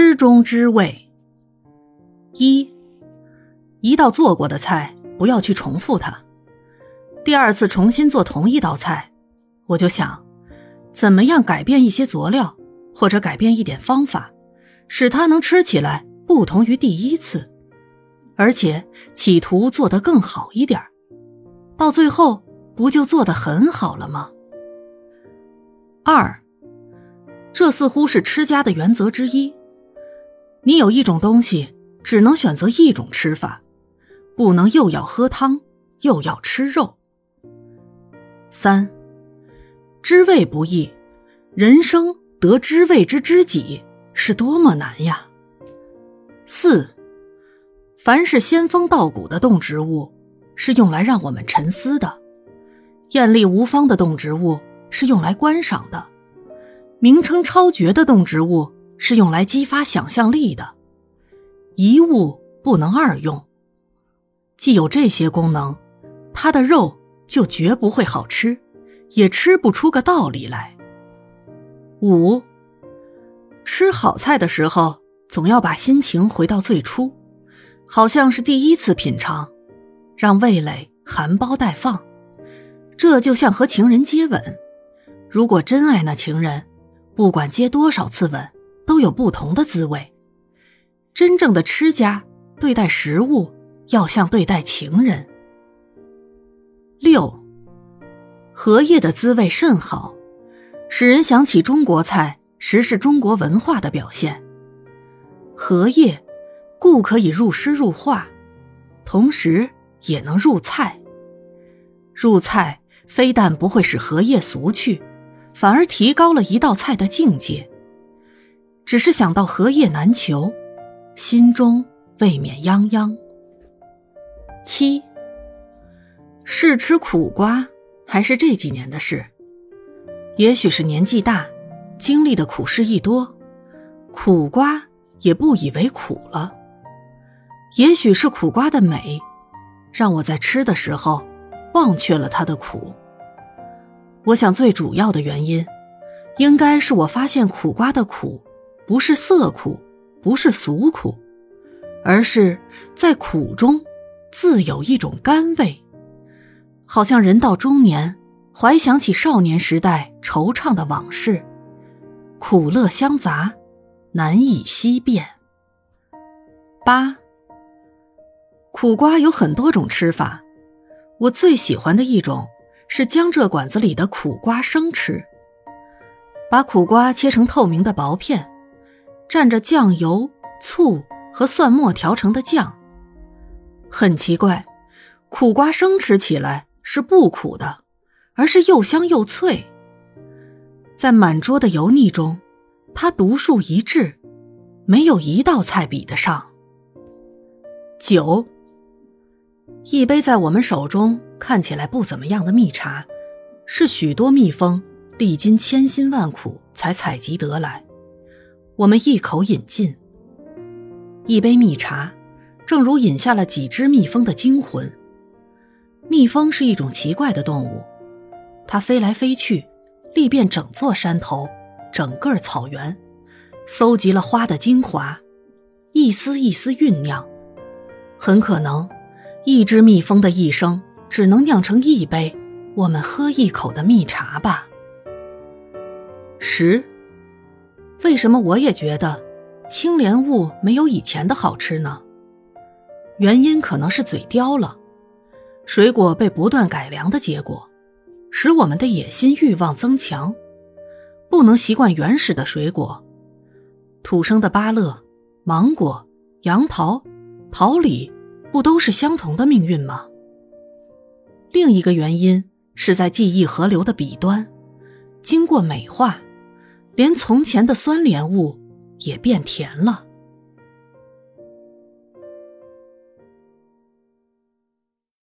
吃中知味。一，一道做过的菜不要去重复它。第二次重新做同一道菜，我就想，怎么样改变一些佐料，或者改变一点方法，使它能吃起来不同于第一次，而且企图做得更好一点到最后不就做得很好了吗？二，这似乎是吃家的原则之一。你有一种东西，只能选择一种吃法，不能又要喝汤又要吃肉。三，知味不易，人生得知味之知己是多么难呀！四，凡是仙风道骨的动植物，是用来让我们沉思的；艳丽无方的动植物是用来观赏的；名称超绝的动植物是用来激发想象力的。一物不能二用，既有这些功能，它的肉。就绝不会好吃，也吃不出个道理来。五，吃好菜的时候，总要把心情回到最初，好像是第一次品尝，让味蕾含苞待放。这就像和情人接吻，如果真爱那情人，不管接多少次吻，都有不同的滋味。真正的吃家对待食物，要像对待情人。六，荷叶的滋味甚好，使人想起中国菜，实是中国文化的表现。荷叶，故可以入诗入画，同时也能入菜。入菜非但不会使荷叶俗去，反而提高了一道菜的境界。只是想到荷叶难求，心中未免泱泱。七。是吃苦瓜，还是这几年的事？也许是年纪大，经历的苦事一多，苦瓜也不以为苦了。也许是苦瓜的美，让我在吃的时候忘却了它的苦。我想最主要的原因，应该是我发现苦瓜的苦，不是色苦，不是俗苦，而是在苦中自有一种甘味。好像人到中年，怀想起少年时代惆怅的往事，苦乐相杂，难以析辨。八，苦瓜有很多种吃法，我最喜欢的一种是江浙馆子里的苦瓜生吃。把苦瓜切成透明的薄片，蘸着酱油、醋和蒜末调成的酱。很奇怪，苦瓜生吃起来。是不苦的，而是又香又脆。在满桌的油腻中，它独树一帜，没有一道菜比得上。酒，一杯在我们手中看起来不怎么样的蜜茶，是许多蜜蜂历经千辛万苦才采集得来。我们一口饮尽，一杯蜜茶，正如饮下了几只蜜蜂的精魂。蜜蜂是一种奇怪的动物，它飞来飞去，历遍整座山头、整个草原，搜集了花的精华，一丝一丝酝酿。很可能，一只蜜蜂的一生只能酿成一杯我们喝一口的蜜茶吧。十，为什么我也觉得青莲雾没有以前的好吃呢？原因可能是嘴刁了。水果被不断改良的结果，使我们的野心欲望增强，不能习惯原始的水果。土生的芭乐、芒果、杨桃、桃李，不都是相同的命运吗？另一个原因是在记忆河流的彼端，经过美化，连从前的酸莲雾也变甜了。